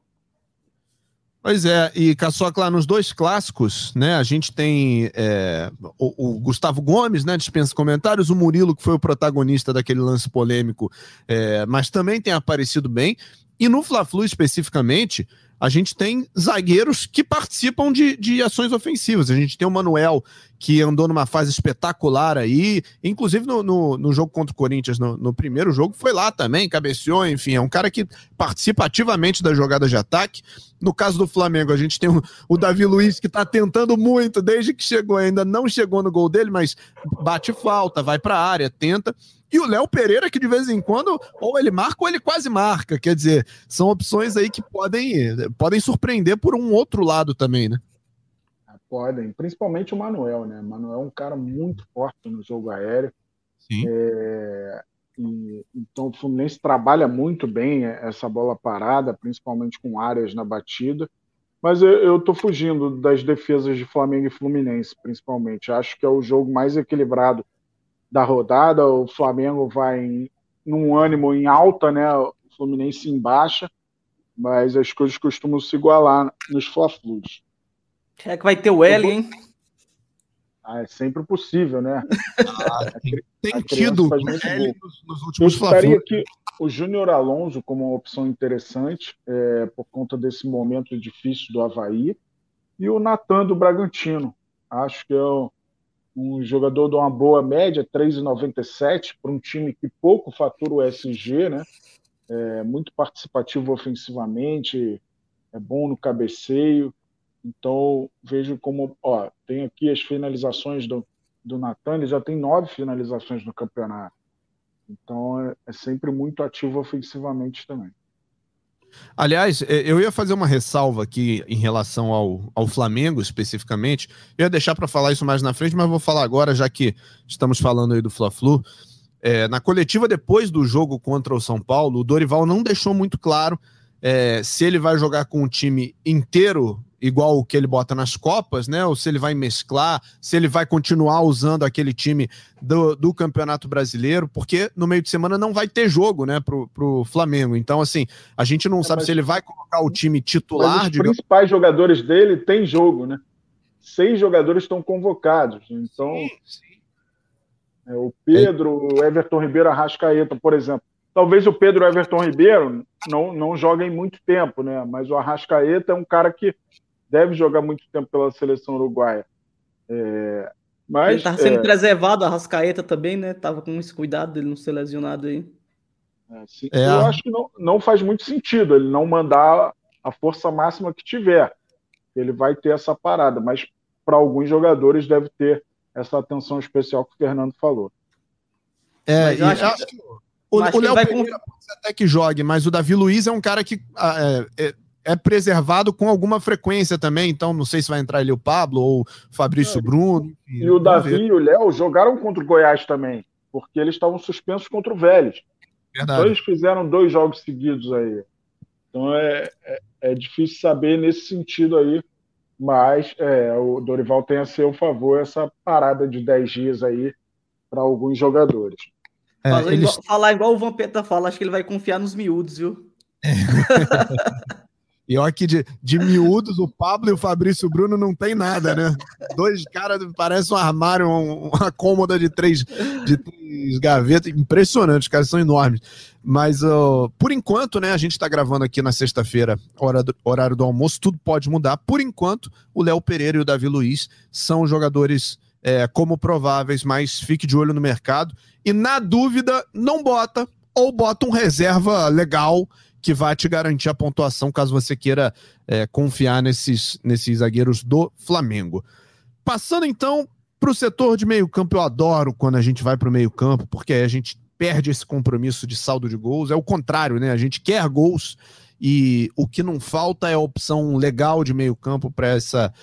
Pois é, e Caçocla, nos dois clássicos, né, a gente tem é, o, o, Gustavo Gomes, né, dispensa comentários, o Murilo, que foi o protagonista daquele lance polêmico, é, mas também tem aparecido bem, e no Fla-Flu especificamente, a gente tem zagueiros que participam de, de ações ofensivas. A gente tem o Manuel, que andou numa fase espetacular aí, inclusive no, no, no jogo contra o Corinthians, no, no, primeiro jogo, foi lá também, cabeceou, enfim, é um cara que participa ativamente das jogadas de ataque. No caso do Flamengo, a gente tem o, o Davi Luiz, que está tentando muito desde que chegou, ainda não chegou no gol dele, mas bate falta, vai para a área, tenta. E o Léo Pereira, que de vez em quando, ou ele marca ou ele quase marca. Quer dizer, são opções aí que podem, podem surpreender por um outro lado também, né? Ah, podem, principalmente o Manuel, né? O Manuel é um cara muito forte no jogo aéreo. Sim. É, e, então o Fluminense trabalha muito bem essa bola parada, principalmente com áreas na batida. Mas eu estou fugindo das defesas de Flamengo e Fluminense, principalmente. Acho que é o jogo mais equilibrado da rodada. O Flamengo vai em, num ânimo em alta, né? O Fluminense em baixa, mas as coisas costumam se igualar nos Fla-Flus. É que vai ter o L, hein? Ah, é sempre possível, né? *laughs* Ah, tem tido L nos, nos últimos Eu estaria aqui o Júnior Alonso como uma opção interessante, é, por conta desse momento difícil do Havaí, e o Natan do Bragantino. Acho que é um jogador de uma boa média, 3,97, para um time que pouco fatura o SG, né? É muito participativo ofensivamente, é bom no cabeceio. Então, vejo como. Ó, tem aqui as finalizações do, do Natan, ele já tem nove finalizações no campeonato. Então, é, é sempre muito ativo ofensivamente também. Aliás, é, eu ia fazer uma ressalva aqui em relação ao, ao Flamengo especificamente. Eu ia deixar para falar isso mais na frente, mas vou falar agora, já que estamos falando aí do Fla-Flu. É, na coletiva depois do jogo contra o São Paulo, o Dorival não deixou muito claro é, se ele vai jogar com o time inteiro igual o que ele bota nas Copas, né? Ou se ele vai mesclar, se ele vai continuar usando aquele time do, do Campeonato Brasileiro, porque no meio de semana não vai ter jogo, né, pro, pro Flamengo. Então, assim, a gente não é, sabe se ele vai colocar o time titular. Mas os principais jogadores dele têm jogo, né? Seis jogadores estão convocados. Então, sim, sim. É, o Pedro, o Everton Ribeiro, Arrascaeta, por exemplo. Talvez o Pedro Everton Ribeiro não, não joguem muito tempo, né? Mas o Arrascaeta é um cara que deve jogar muito tempo pela seleção uruguaia. É, mas, ele tá sendo é, preservado, a Rascaeta também, né? Tava com esse cuidado dele não ser lesionado aí. É, sim, é. Eu acho que não, não faz muito sentido ele não mandar a força máxima que tiver. Ele vai ter essa parada, mas para alguns jogadores deve ter essa atenção especial que o Fernando falou. É, mas eu acho, acho que, o, o Léo Pereira pode ser até que jogue, mas o Davi Luiz é um cara que ah, é, é preservado com alguma frequência também, então não sei se vai entrar ali o Pablo ou o Fabrício é, Bruno. Enfim, e o Davi ver. e o Léo jogaram contra o Goiás também, porque eles estavam suspensos contra o Vélez. Verdade. Então eles fizeram dois jogos seguidos aí. Então é, é, é difícil saber nesse sentido aí, mas é, o Dorival tem a seu favor essa parada de 10 dias aí para alguns jogadores. É, eles... igual, falar igual o Vampeta fala, acho que ele vai confiar nos miúdos, viu? *laughs* E olha que de, de miúdos, o Pablo e o Fabrício Bruno não tem nada, né? Dois caras, parece um armário, uma cômoda de três, de três gavetas. Impressionante, os caras são enormes. Mas, uh, por enquanto, né, a gente está gravando aqui na sexta-feira, horário do almoço, tudo pode mudar. Por enquanto, o Léo Pereira e o Davi Luiz são jogadores é, como prováveis, mas fique de olho no mercado. E na dúvida, não bota, ou bota um reserva legal que vai te garantir a pontuação caso você queira é, confiar nesses, nesses zagueiros do Flamengo. Passando então para o setor de meio-campo, eu adoro quando a gente vai para o meio-campo, porque aí a gente perde esse compromisso de saldo de gols. É o contrário, né? A gente quer gols e o que não falta é a opção legal de meio-campo para essa,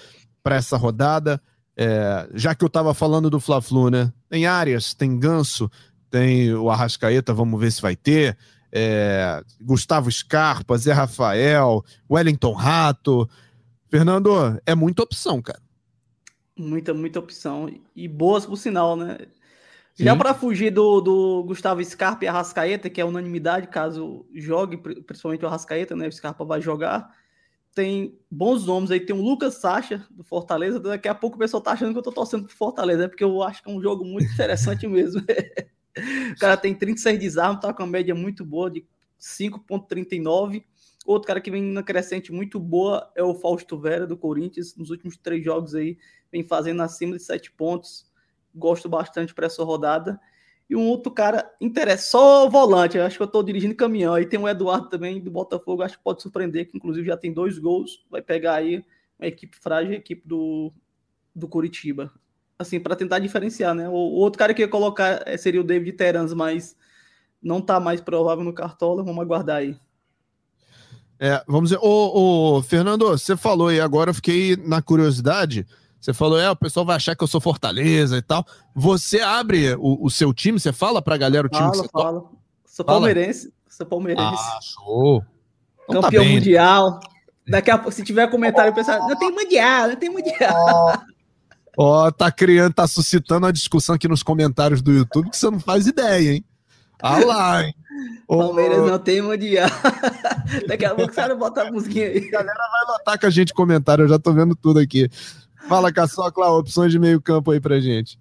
essa rodada. É, já que eu estava falando do Fla-Flu, né? Tem Arias, tem Ganso, tem o Arrascaeta, vamos ver se vai ter é, Gustavo Scarpa, Zé Rafael, Wellington Rato. Fernando, é muita opção, cara. Muita, muita opção. E boas por sinal, né? Sim. Já para fugir do, do Gustavo Scarpa e Arrascaeta, que é unanimidade caso jogue, principalmente o Arrascaeta, né? O Scarpa vai jogar. Tem bons nomes aí. Tem o Lucas Sacha, do Fortaleza. Daqui a pouco o pessoal tá achando que eu tô torcendo pro Fortaleza, é porque eu acho que é um jogo muito interessante *laughs* mesmo. O cara tem 36 desarmes, tá com uma média muito boa de 5,39. Outro cara que vem na crescente muito boa é o Fausto Vera, do Corinthians. Nos últimos três jogos aí, vem fazendo acima de 7 pontos. Gosto bastante para essa rodada. E um outro cara interessante, só volante. acho que eu estou dirigindo caminhão. Aí tem o Eduardo também do Botafogo. Acho que pode surpreender, que inclusive já tem dois gols. Vai pegar aí uma equipe frágil, a equipe do, do Curitiba assim, para tentar diferenciar, né? O, outro cara que ia colocar eh, seria o David Terans, mas não tá mais provável no Cartola, vamos aguardar aí. É, vamos ver. Ô, ô, Fernando, você falou e agora eu fiquei na curiosidade. Você falou, é, o pessoal vai achar que eu sou Fortaleza e tal. Você abre o, o seu time, você fala pra galera o time fala, que você fala. Toca? Sou palmeirense, sou palmeirense. Ah, show. Então tá Campeão tá mundial. Daqui a pouco, se tiver comentário, o pessoal, não tem mundial, não tem mundial. Ó, tá criando, tá suscitando a discussão aqui nos comentários do YouTube que você não faz ideia, hein? Ah lá, hein? Palmeiras não tem mundial. *laughs* Daqui a pouco você vai botar a musiquinha aí. A galera vai lotar com a gente comentário, eu já tô vendo tudo aqui. Fala, Caçocla, opções de meio campo aí pra gente.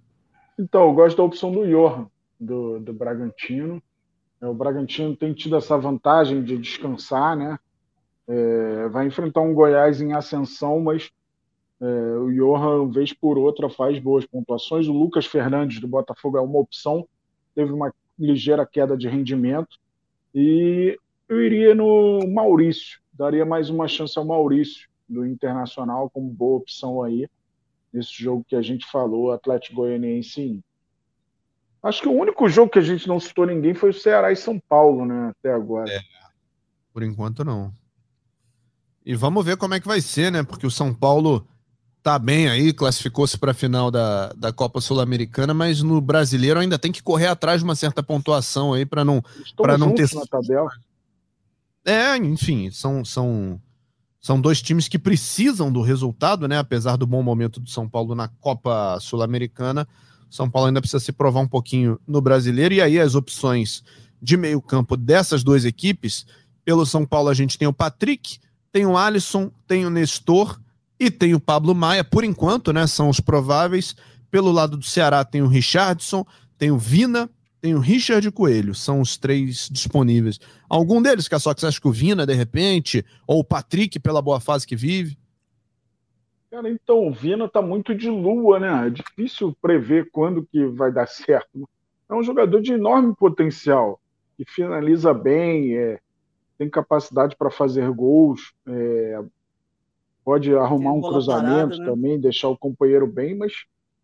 Então, eu gosto da opção do Johan, do, do Bragantino. É, o Bragantino tem tido essa vantagem de descansar, né? É, vai enfrentar um Goiás em ascensão, mas é, o Johan, vez por outra, faz boas pontuações. O Lucas Fernandes, do Botafogo, é uma opção. Teve uma ligeira queda de rendimento. E eu iria no Maurício. Daria mais uma chance ao Maurício, do Internacional, como boa opção aí. Nesse jogo que a gente falou, Atlético Goianiense. Acho que o único jogo que a gente não citou ninguém foi o Ceará e São Paulo, né? Até agora. É, por enquanto, não. E vamos ver como é que vai ser, né? Porque o São Paulo tá bem aí, classificou-se para a final da, da Copa Sul-Americana, mas no brasileiro ainda tem que correr atrás de uma certa pontuação aí para não para não ter na tabela. É, enfim, são, são são dois times que precisam do resultado, né? Apesar do bom momento do São Paulo na Copa Sul-Americana, São Paulo ainda precisa se provar um pouquinho no brasileiro e aí as opções de meio-campo dessas duas equipes, pelo São Paulo a gente tem o Patrick, tem o Alisson, tem o Nestor e tem o Pablo Maia, por enquanto, né? São os prováveis. Pelo lado do Ceará tem o Richardson, tem o Vina, tem o Richard Coelho. São os três disponíveis. Algum deles, que você acha que o Vina, de repente, ou o Patrick, pela boa fase que vive? Cara, então, o Vina tá muito de lua, né? É difícil prever quando que vai dar *laughs* certo. É um jogador de enorme potencial, que finaliza bem, é, tem capacidade para fazer gols, é, pode arrumar um cruzamento parada, né? também, deixar o companheiro bem, mas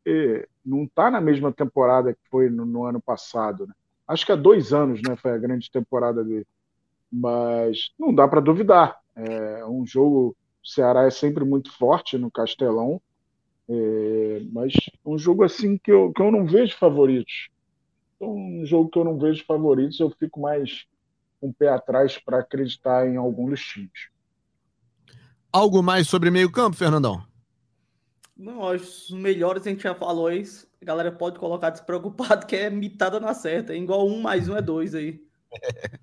é, não está na mesma temporada que foi no, no, ano passado. Né? Acho que há dois anos né, foi a grande temporada dele. Mas não dá para duvidar. É um jogo. O Ceará é sempre muito forte no Castelão, é, mas um jogo assim que eu, que eu não vejo favoritos. Então, um jogo que eu não vejo favoritos, eu fico mais o pé atrás para acreditar em algum dos times. Algo mais sobre meio campo, Fernandão? Não, os melhores a gente já falou isso. A galera pode colocar despreocupado *laughs* que é mitada na certa. Igual um mais um é dois aí. *laughs*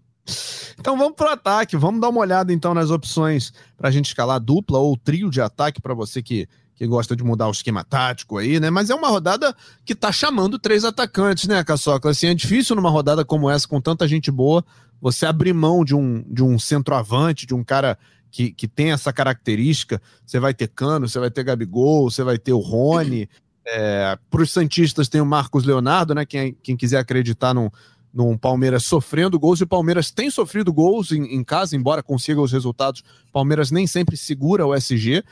Então vamos para o ataque, vamos dar uma olhada então nas opções para a gente escalar dupla ou trio de ataque para você que, que gosta de mudar o esquema tático aí, né? Mas é uma rodada que tá chamando três atacantes, né, Caçoca? Assim, é difícil numa rodada como essa, com tanta gente boa, você abrir mão de um, de um centroavante, de um cara que, que tem essa característica. Você vai ter Cano, você vai ter Gabigol, você vai ter o Rony. É, para os Santistas tem o Marcos Leonardo, né? Quem, quem quiser acreditar num, num Palmeiras sofrendo gols, e o Palmeiras tem sofrido gols em, em casa, embora consiga os resultados. Palmeiras nem sempre segura o SG.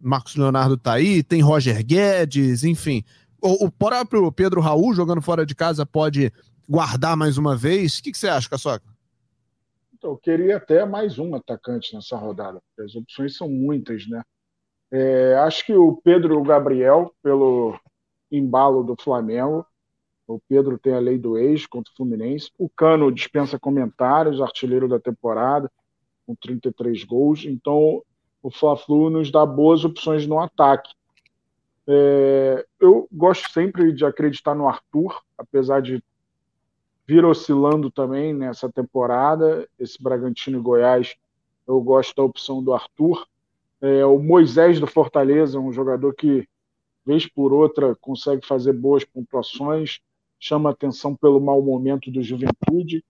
Marcos Leonardo tá aí, tem Roger Guedes, enfim. O, o próprio Pedro Raul jogando fora de casa pode guardar mais uma vez. O que, que você acha, Caçoca? Então, eu queria até mais um atacante nessa rodada, porque as opções são muitas, né? É, acho que o Pedro Gabriel, pelo embalo do Flamengo, o Pedro tem a lei do ex contra o Fluminense. O Cano dispensa comentários, artilheiro da temporada, com 33 gols. Então, o Fla-Flu nos dá boas opções no ataque. É, eu gosto sempre de acreditar no Arthur, apesar de vir oscilando também nessa temporada. Esse Bragantino e Goiás, eu gosto da opção do Arthur. É, o Moisés do Fortaleza, um jogador que, vez por outra, consegue fazer boas pontuações chama atenção pelo mau momento do Juventude,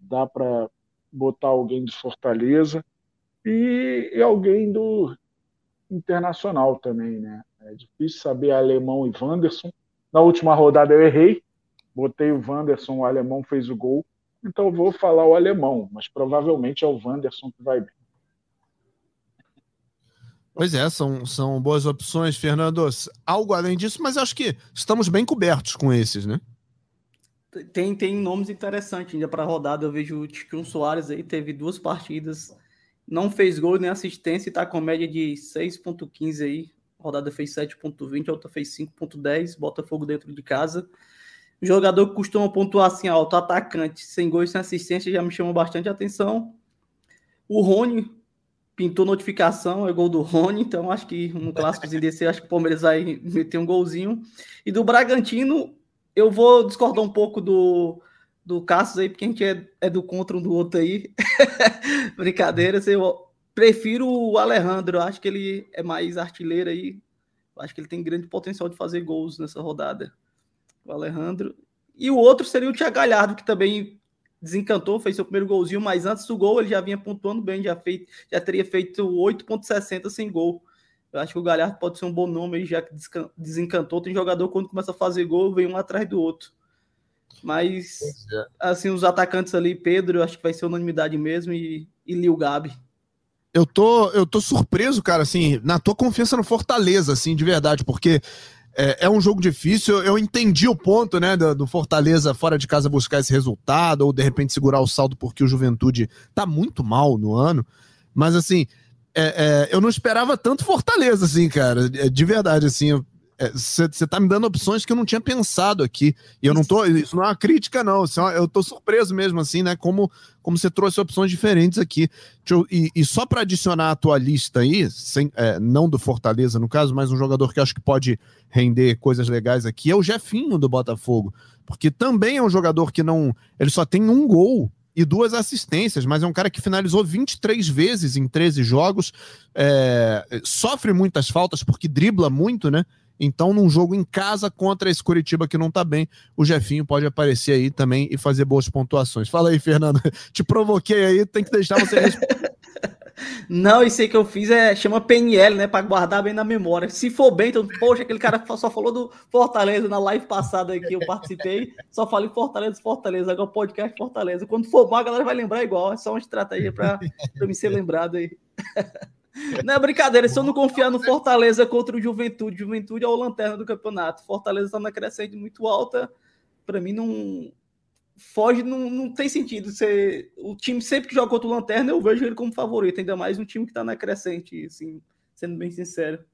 dá para botar alguém de Fortaleza e, e, alguém do Internacional também, né? É difícil saber alemão e Wanderson. Na última rodada eu errei, botei o Wanderson, o alemão fez o gol, então eu vou falar o alemão, mas provavelmente é o Wanderson que vai bem. Pois é, são, são boas opções, Fernando. Algo além disso, mas acho que estamos bem cobertos com esses, né? tem, tem nomes interessantes ainda para a rodada. Eu vejo o Tiquinho Soares aí, teve duas partidas, não fez gol nem assistência e está com média de 6,15 aí. A rodada fez 7,20, a outra fez 5,10. Botafogo dentro de casa. O jogador que costuma pontuar assim alto, atacante, sem gol e sem assistência, já me chamou bastante atenção. O Rony pintou notificação, é gol do Rony, então acho que um clássico *laughs* desse, acho que o Palmeiras vai meter um golzinho. E do Bragantino, eu vou discordar um pouco do, do Cassius aí, porque a gente é, é do contra um do outro aí. *laughs* Brincadeira, eu prefiro o Alejandro, acho que ele é mais artilheiro aí. Acho que ele tem grande potencial de fazer gols nessa rodada. O Alejandro. E o outro seria o Thiago Galhardo, que também desencantou, fez seu primeiro golzinho, mas antes do gol ele já vinha pontuando bem, já, feit, já teria feito 8,60 sem gol. Eu acho que o Galhardo pode ser um bom nome já que desencantou. Tem jogador quando começa a fazer gol, vem um atrás do outro. Mas, é. assim, os atacantes ali, Pedro, eu acho que vai ser unanimidade mesmo, e, e Lil Gabi. Eu tô, eu tô surpreso, cara, assim, na tua confiança no Fortaleza, assim, de verdade, porque é, é um jogo difícil. Eu, eu entendi o ponto, né, do, do, Fortaleza fora de casa buscar esse resultado, ou de repente segurar o saldo porque o Juventude tá muito mal no ano. Mas, assim, é, é, eu não esperava tanto Fortaleza, assim, cara. É, de verdade, assim. Você é, tá me dando opções que eu não tinha pensado aqui. E eu não tô. Isso não é uma crítica, não. É eu tô surpreso mesmo, assim, né? Como como você trouxe opções diferentes aqui. Eu, e, e, só para adicionar a tua lista aí, sem, é, não do Fortaleza, no caso, mas um jogador que acho que pode render coisas legais aqui é o Jefinho do Botafogo. Porque também é um jogador que não. Ele só tem um gol e duas assistências, mas é um cara que finalizou 23 vezes em 13 jogos, é, sofre muitas faltas porque dribla muito, né? Então, num jogo em casa contra esse Curitiba que não tá bem, o Jefinho pode aparecer aí também e fazer boas pontuações. Fala aí, Fernando. *laughs* Te provoquei aí, tem que deixar você responder. *laughs* Não, isso aí que eu fiz é chama PNL, né? Para guardar bem na memória. Se for bem, então, poxa, aquele cara só falou do Fortaleza na live passada que eu participei, só falei Fortaleza, Fortaleza, agora podcast Fortaleza. Quando for mal, a galera vai lembrar igual. É só uma estratégia para me ser lembrado aí. *laughs* *laughs* Não é brincadeira, se eu não confiar no Fortaleza contra o Juventude, Juventude é o lanterna do campeonato. Fortaleza está na crescente muito alta. Para mim, não, foge, não, não tem sentido. Você, o time sempre que joga contra o Lanterna, eu vejo ele como favorito, ainda mais um time que está na crescente, assim, sendo bem sincero.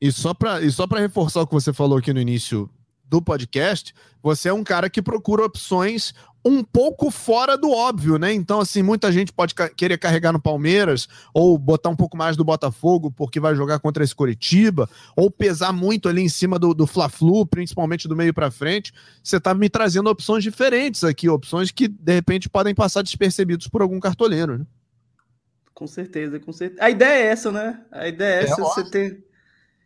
E só para reforçar o que você falou aqui no início do podcast, você é um cara que procura opções um pouco fora do óbvio, né? Então, assim, muita gente pode ca querer carregar no Palmeiras ou botar um pouco mais do Botafogo porque vai jogar contra esse Curitiba, ou pesar muito ali em cima do, do Fla-Flu, principalmente do meio para frente. Você tá me trazendo opções diferentes aqui, opções que de repente podem passar despercebidos por algum cartoleiro, né? Com certeza, com certeza. A ideia é essa, né? A ideia é, é essa, você ter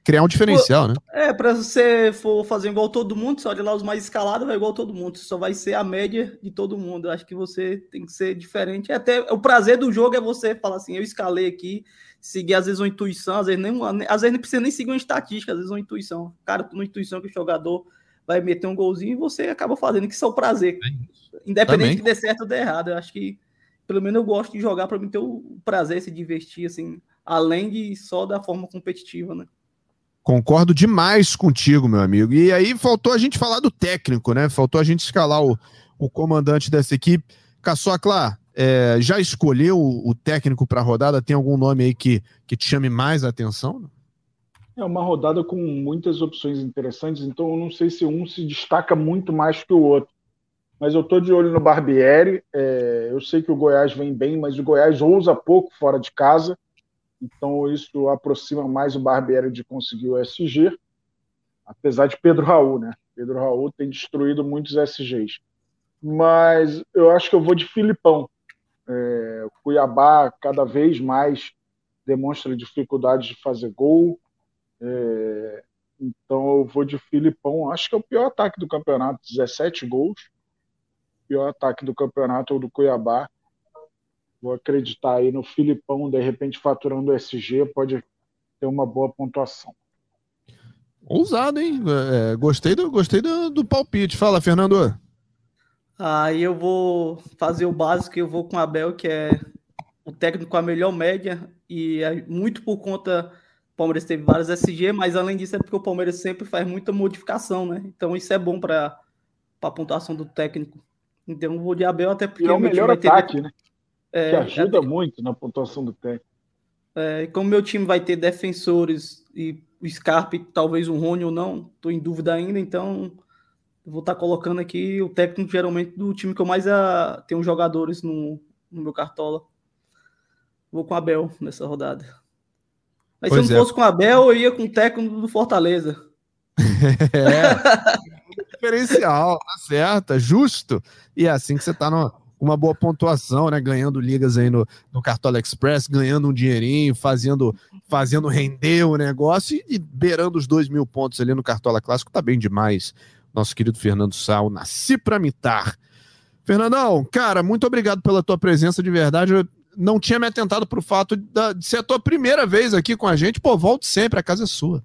criar um diferencial, né? É, para você for fazer igual todo mundo, você olha lá os mais escalados, vai igual todo mundo, só vai ser a média de todo mundo. Eu acho que você tem que ser diferente. Até o prazer do jogo é você falar assim, eu escalei aqui, seguir às vezes uma intuição, às vezes nem às vezes não precisa nem seguir uma estatística, às vezes uma intuição. Cara, tu uma intuição que o jogador vai meter um golzinho e você acaba fazendo que isso é o prazer. Independente Também. que dê certo ou dê errado, eu acho que pelo menos eu gosto de jogar para mim ter o prazer, se divertir assim, além de só da forma competitiva, né? Concordo demais contigo, meu amigo. E aí faltou a gente falar do técnico, né? Faltou a gente escalar o, o comandante dessa equipe. Caçocla, é, já escolheu o, técnico para a rodada? Tem algum nome aí que, que te chame mais a atenção? É uma rodada com muitas opções interessantes, então eu não sei se um se destaca muito mais que o outro. Mas eu estou de olho no Barbieri. É, eu sei que o Goiás vem bem, mas o Goiás ousa pouco fora de casa. Então, isso aproxima mais o Barbieri de conseguir o SG, apesar de Pedro Raul, né? Pedro Raul tem destruído muitos SGs. Mas eu acho que eu vou de Filipão. É, Cuiabá cada vez mais demonstra dificuldade de fazer gol. É, então eu vou de Filipão. Acho que é o pior ataque do campeonato, 17 gols. Pior ataque do campeonato ou do Cuiabá. Vou acreditar aí no Filipão, de repente faturando o SG, pode ter uma boa pontuação. Ousado, hein? É, gostei do, gostei do, do palpite. Fala, Fernando. Aí eu vou fazer o básico, eu vou com o Abel, que é o técnico com a melhor média, e é muito por conta. O Palmeiras teve vários SG, mas além disso é porque o Palmeiras sempre faz muita modificação, né? Então isso é bom para a pontuação do técnico. Então eu vou de Abel até porque. E é o melhor ataque, ter... né? É, que ajuda é, muito na pontuação do técnico. É, como meu time vai ter defensores e o Scarpe, talvez o Rony ou não, estou em dúvida ainda, então vou estar tá colocando aqui o técnico geralmente do time que eu mais a, tenho jogadores no, no meu cartola. Vou com o Abel nessa rodada. Mas pois se eu não é. fosse com o Abel, eu ia com o técnico do Fortaleza. *laughs* é. Diferencial, tá certo, é justo. E é assim que você tá no, uma boa pontuação, né? Ganhando ligas aí no, no Cartola Express, ganhando um dinheirinho, fazendo, fazendo render o negócio e, e beirando os dois mil pontos ali no Cartola Clássico, tá bem demais. Nosso querido Fernando Sal, nasci para mitar. Fernandão, cara, muito obrigado pela tua presença de verdade. Eu não tinha me atentado para o fato de, de ser a tua primeira vez aqui com a gente. Pô, volte sempre, a casa é sua.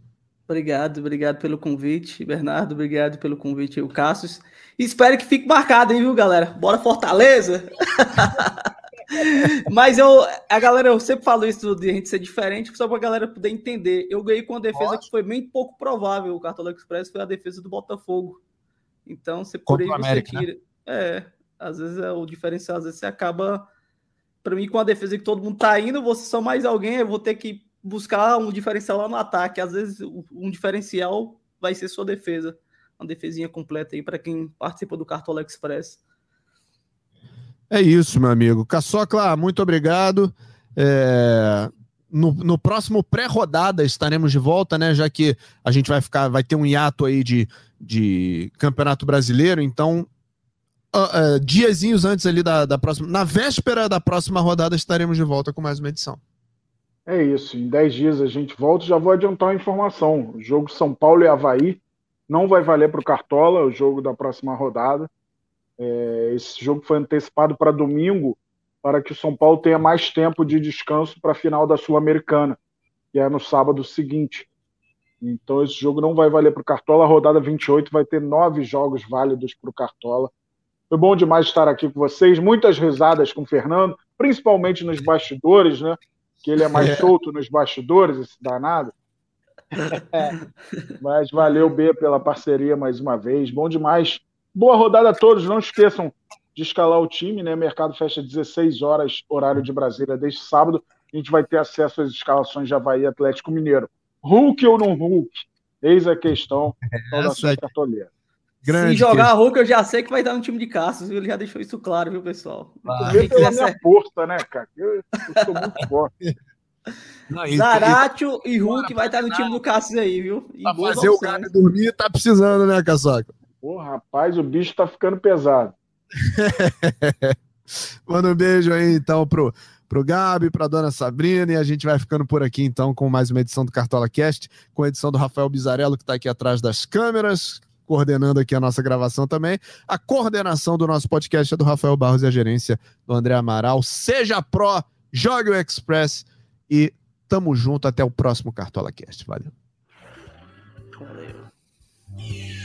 Obrigado, obrigado pelo convite, Bernardo. Obrigado pelo convite, o Cassius. Espero que fique marcado, hein, viu, galera? Bora Fortaleza! *laughs* Mas eu, a galera, eu sempre falo isso de a gente ser diferente, só para a galera poder entender. Eu ganhei com uma defesa que foi bem pouco provável. O Cartola Express foi a defesa do Botafogo. Então, você por aí você América, tira. Né? É, às vezes é o diferencial, às vezes você acaba. Para mim, com a defesa que todo mundo tá indo, você só mais alguém, eu vou ter que buscar um diferencial lá no ataque. Às vezes, um diferencial vai ser sua defesa uma defesinha completa aí para quem participa do Cartola Express. É isso, meu amigo. Caçocla, muito obrigado. É... No, no, próximo pré-rodada estaremos de volta, né? Já que a gente vai ficar, vai ter um hiato aí de, de Campeonato Brasileiro, então uh, uh, diazinhos antes ali da, da próxima, na véspera da próxima rodada estaremos de volta com mais uma edição. É isso, em 10 dias a gente volta. Já vou adiantar uma informação: o jogo São Paulo e Havaí não vai valer para o Cartola, o jogo da próxima rodada. É, esse jogo foi antecipado para domingo, para que o São Paulo tenha mais tempo de descanso para a final da Sul-Americana, que é no sábado seguinte. Então, esse jogo não vai valer para o Cartola. A rodada 28 vai ter nove jogos válidos para o Cartola. Foi bom demais estar aqui com vocês. Muitas risadas com o Fernando, principalmente nos bastidores, né? Que ele é mais é. solto nos bastidores, esse danado. *laughs* É. Mas valeu, B, pela parceria mais uma vez. Bom demais. Boa rodada a todos. Não esqueçam de escalar o time, né? Mercado fecha 16 horas, horário de Brasília, desde sábado. A gente vai ter acesso às escalações de Havaí Atlético Mineiro. Hulk ou não Hulk? Eis a questão. Essa, Grande Se jogar Hulk, eu já sei que vai dar no time de Cassius, Ele já deixou isso claro, viu, pessoal? Ah, eu pela minha força, né, cara? Eu, eu sou muito *laughs* forte. Zaratio e, Hulk vai estar no time do Cassius aí, viu? E pra fazer opções. o cara dormir, tá precisando, né, Caçoca? Pô, rapaz, o bicho tá ficando pesado. *laughs* Manda um beijo aí, então, pro, pro Gabi, pra dona Sabrina, e a gente vai ficando por aqui, então, com mais uma edição do Cartola Cast, com a edição do Rafael Bizarello, que tá aqui atrás das câmeras, coordenando aqui a nossa gravação também. A coordenação do nosso podcast é do Rafael Barros e a gerência do André Amaral. Seja pró, jogue o Express e tamo junto até o próximo Cartola Cast. Valeu. Valeu.